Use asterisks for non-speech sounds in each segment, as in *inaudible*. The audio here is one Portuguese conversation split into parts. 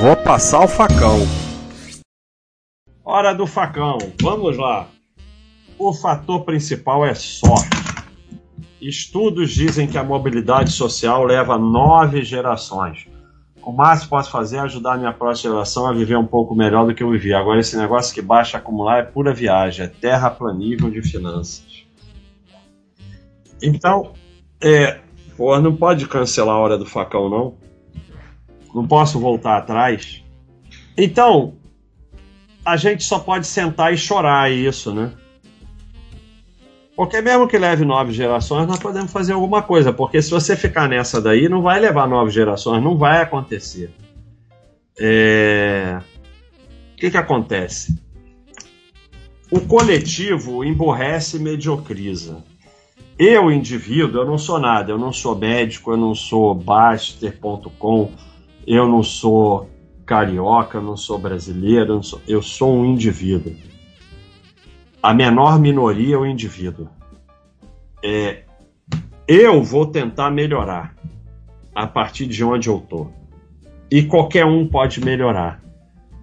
Vou passar o facão. Hora do facão. Vamos lá. O fator principal é sorte. Estudos dizem que a mobilidade social leva nove gerações. O máximo que posso fazer é ajudar a minha próxima geração a viver um pouco melhor do que eu vivi. Agora, esse negócio que baixa acumular é pura viagem, é terraplanível de finanças. Então, é, pô, não pode cancelar a hora do facão, não. Não posso voltar atrás. Então, a gente só pode sentar e chorar isso, né? Porque mesmo que leve nove gerações, nós podemos fazer alguma coisa. Porque se você ficar nessa daí, não vai levar nove gerações, não vai acontecer. É... O que, que acontece? O coletivo emborrece e mediocriza. Eu, indivíduo, eu não sou nada. Eu não sou médico, eu não sou Baster.com, eu não sou carioca, não sou brasileiro, eu, sou... eu sou um indivíduo a menor minoria é o indivíduo. É, eu vou tentar melhorar a partir de onde eu tô. E qualquer um pode melhorar.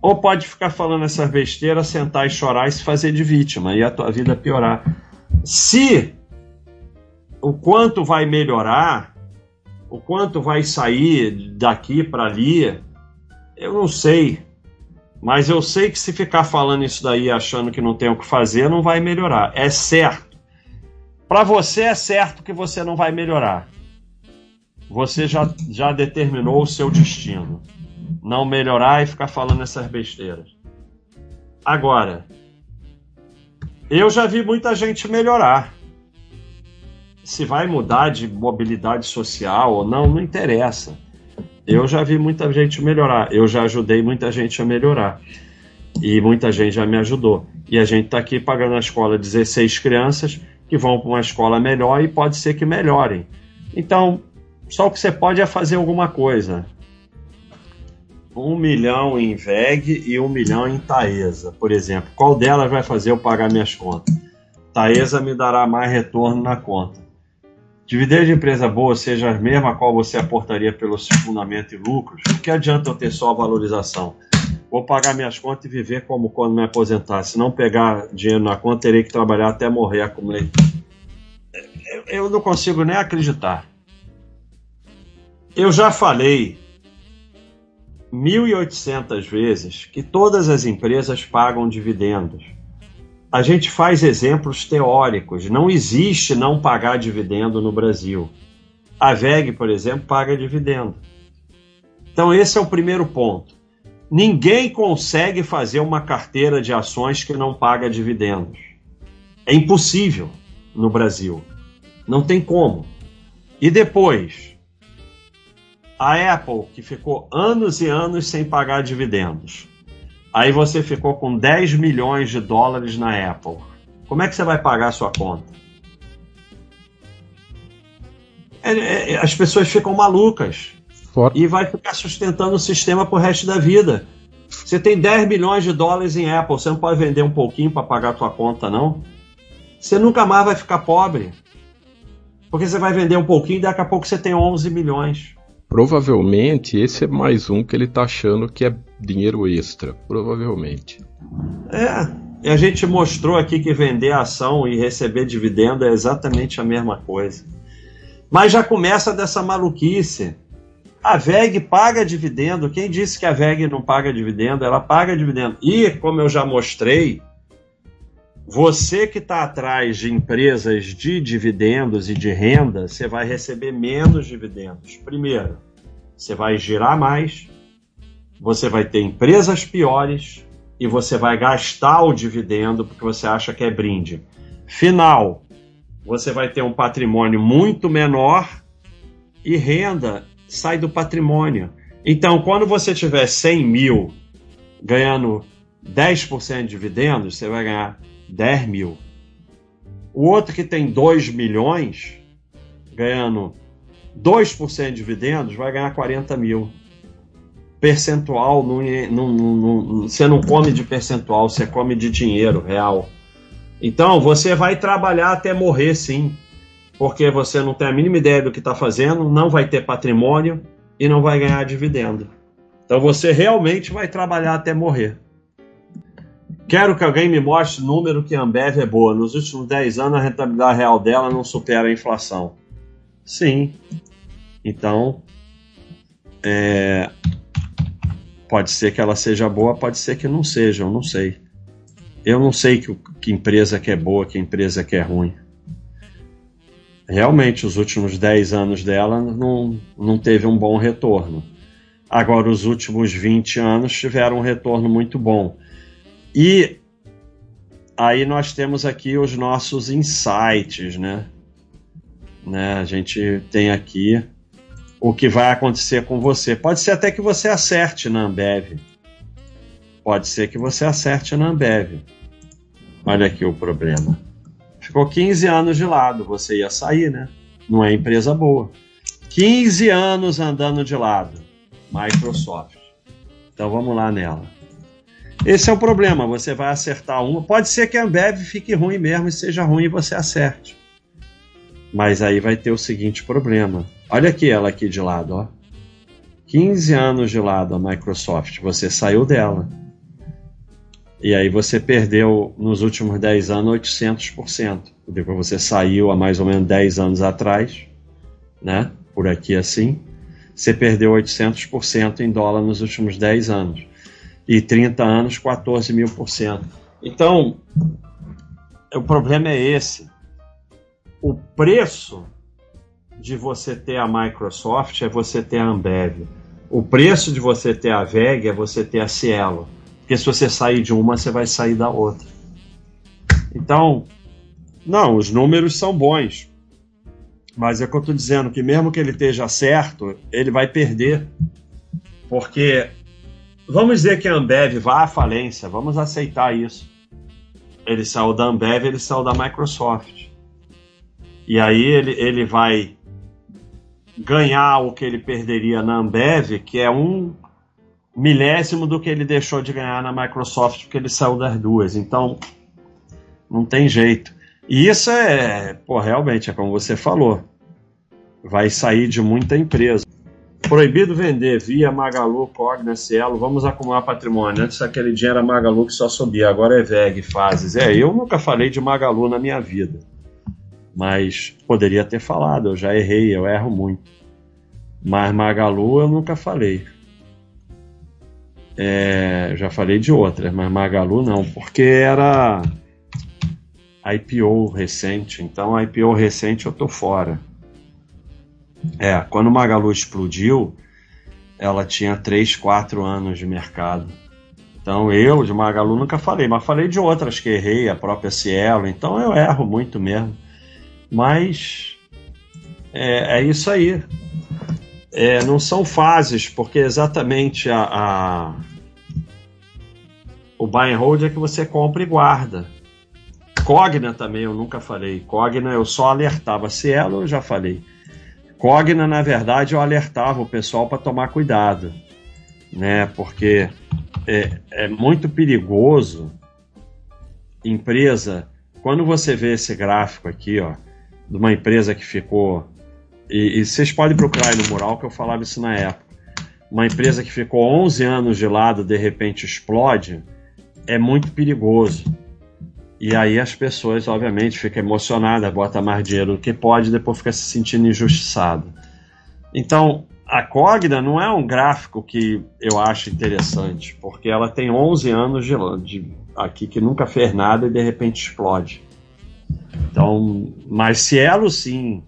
Ou pode ficar falando essas besteiras, sentar e chorar e se fazer de vítima e a tua vida piorar. Se o quanto vai melhorar, o quanto vai sair daqui para ali, eu não sei. Mas eu sei que se ficar falando isso daí achando que não tem o que fazer, não vai melhorar. É certo. Para você é certo que você não vai melhorar. Você já, já determinou o seu destino. Não melhorar e ficar falando essas besteiras. Agora, eu já vi muita gente melhorar. Se vai mudar de mobilidade social ou não, não interessa. Eu já vi muita gente melhorar, eu já ajudei muita gente a melhorar. E muita gente já me ajudou. E a gente está aqui pagando a escola 16 crianças que vão para uma escola melhor e pode ser que melhorem. Então, só o que você pode é fazer alguma coisa. Um milhão em VEG e um milhão em Taesa, por exemplo. Qual delas vai fazer eu pagar minhas contas? Taesa me dará mais retorno na conta. Dividendo de empresa boa seja a mesma qual você aportaria pelo fundamento e lucros, o que adianta eu ter só a valorização? Vou pagar minhas contas e viver como quando me aposentar. Se não pegar dinheiro na conta, terei que trabalhar até morrer, acumulei. Eu não consigo nem acreditar. Eu já falei 1.800 vezes que todas as empresas pagam dividendos a gente faz exemplos teóricos. Não existe não pagar dividendo no Brasil. A VEG, por exemplo, paga dividendo. Então, esse é o primeiro ponto. Ninguém consegue fazer uma carteira de ações que não paga dividendos. É impossível no Brasil. Não tem como. E depois, a Apple, que ficou anos e anos sem pagar dividendos, Aí você ficou com 10 milhões de dólares na Apple. Como é que você vai pagar a sua conta? É, é, as pessoas ficam malucas. For... E vai ficar sustentando o sistema pro resto da vida. Você tem 10 milhões de dólares em Apple, você não pode vender um pouquinho para pagar a tua conta, não? Você nunca mais vai ficar pobre. Porque você vai vender um pouquinho e daqui a pouco você tem 11 milhões. Provavelmente esse é mais um que ele tá achando que é dinheiro extra. Provavelmente. É. A gente mostrou aqui que vender ação e receber dividendo é exatamente a mesma coisa. Mas já começa dessa maluquice. A VEG paga dividendo. Quem disse que a VEG não paga dividendo? Ela paga dividendo. E, como eu já mostrei, você que está atrás de empresas de dividendos e de renda, você vai receber menos dividendos. Primeiro, você vai girar mais, você vai ter empresas piores e você vai gastar o dividendo porque você acha que é brinde. Final, você vai ter um patrimônio muito menor e renda sai do patrimônio. Então, quando você tiver 100 mil ganhando 10% de dividendos, você vai ganhar 10 mil. O outro que tem 2 milhões, ganhando 2% de dividendos, vai ganhar 40 mil. Percentual, não, não, não, você não come de percentual, você come de dinheiro real. Então, você vai trabalhar até morrer, sim, porque você não tem a mínima ideia do que está fazendo, não vai ter patrimônio e não vai ganhar dividendo. Então você realmente vai trabalhar até morrer. Quero que alguém me mostre o número que a Ambev é boa. Nos últimos 10 anos, a rentabilidade real dela não supera a inflação. Sim. Então, é... pode ser que ela seja boa, pode ser que não seja, eu não sei. Eu não sei que, que empresa que é boa, que empresa que é ruim. Realmente, os últimos 10 anos dela não, não teve um bom retorno. Agora, os últimos 20 anos tiveram um retorno muito bom. E aí nós temos aqui os nossos insights, né? né? A gente tem aqui o que vai acontecer com você. Pode ser até que você acerte na Ambev. Pode ser que você acerte na Ambev. Olha aqui o problema. Ficou 15 anos de lado, você ia sair, né? Não é empresa boa. 15 anos andando de lado. Microsoft. Então vamos lá nela. Esse é o problema, você vai acertar uma. Pode ser que a Ambev fique ruim mesmo e seja ruim e você acerte. Mas aí vai ter o seguinte problema. Olha aqui ela aqui de lado, ó. 15 anos de lado a Microsoft, você saiu dela. E aí você perdeu nos últimos 10 anos 800%. Depois você saiu há mais ou menos 10 anos atrás, né? Por aqui assim. Você perdeu 800% em dólar nos últimos 10 anos e 30 anos 14 mil por cento. Então, o problema é esse. O preço de você ter a Microsoft é você ter a Ambev. O preço de você ter a VEG é você ter a Cielo. Porque se você sair de uma, você vai sair da outra. Então, não, os números são bons. Mas é o que eu estou dizendo, que mesmo que ele esteja certo, ele vai perder. Porque Vamos dizer que a Ambev vá à falência, vamos aceitar isso. Ele saiu da Ambev, ele saiu da Microsoft. E aí ele, ele vai ganhar o que ele perderia na Ambev, que é um milésimo do que ele deixou de ganhar na Microsoft, porque ele saiu das duas. Então, não tem jeito. E isso é, pô, realmente, é como você falou. Vai sair de muita empresa. Proibido vender via Magalu, Cogna, Cielo. Vamos acumular patrimônio. Antes aquele dinheiro era Magalu que só subia, agora é VEG, fases. É, eu nunca falei de Magalu na minha vida. Mas poderia ter falado, eu já errei, eu erro muito. Mas Magalu eu nunca falei. É, já falei de outras, mas Magalu não, porque era IPO recente. Então, IPO recente eu tô fora. É, quando Magalu explodiu, ela tinha 3, 4 anos de mercado. Então eu de Magalu nunca falei, mas falei de outras que errei, a própria Cielo, então eu erro muito mesmo. Mas é, é isso aí. É, não são fases, porque exatamente a, a, o buy and hold é que você compra e guarda. Cogna também eu nunca falei. Cogna eu só alertava. Cielo eu já falei. Cogna, na verdade, eu alertava o pessoal para tomar cuidado, né? Porque é, é muito perigoso empresa. Quando você vê esse gráfico aqui, ó, de uma empresa que ficou e, e, vocês podem procurar aí no mural que eu falava isso na época. Uma empresa que ficou 11 anos de lado de repente explode, é muito perigoso. E aí as pessoas, obviamente, ficam emocionadas, botam mais dinheiro do que pode e depois fica se sentindo injustiçado. Então, a Cogna não é um gráfico que eu acho interessante, porque ela tem 11 anos de, de aqui que nunca fez nada e de repente explode. Então, mas Cielo sim,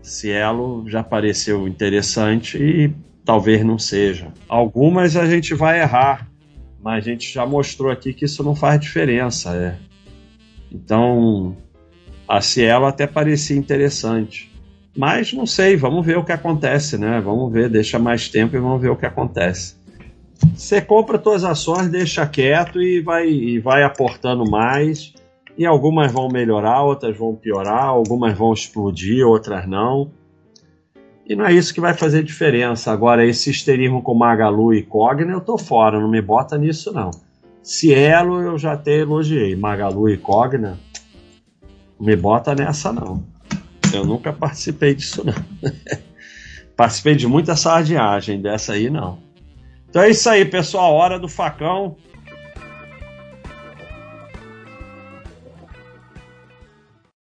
Cielo já pareceu interessante e talvez não seja. Algumas a gente vai errar, mas a gente já mostrou aqui que isso não faz diferença. É. Então, a Cielo até parecia interessante. Mas não sei, vamos ver o que acontece, né? Vamos ver, deixa mais tempo e vamos ver o que acontece. Você compra suas ações, deixa quieto e vai, e vai aportando mais. E algumas vão melhorar, outras vão piorar, algumas vão explodir, outras não. E não é isso que vai fazer diferença. Agora, esse histerismo com Magalu e Cogna, eu tô fora, não me bota nisso não. Cielo eu já até elogiei. Magalu e Cogna, me bota nessa não. Eu nunca participei disso não. *laughs* participei de muita sardinhagem, dessa aí não. Então é isso aí, pessoal. Hora do facão.